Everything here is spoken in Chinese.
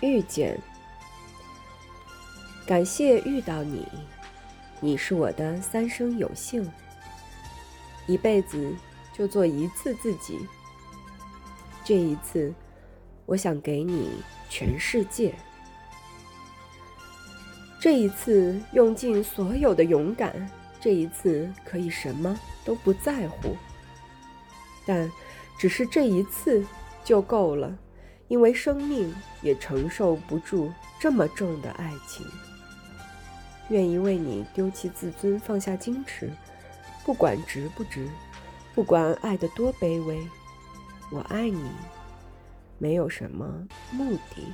遇见，感谢遇到你，你是我的三生有幸。一辈子就做一次自己，这一次，我想给你全世界。这一次用尽所有的勇敢，这一次可以什么都不在乎，但只是这一次就够了。因为生命也承受不住这么重的爱情，愿意为你丢弃自尊，放下矜持，不管值不值，不管爱得多卑微，我爱你，没有什么目的。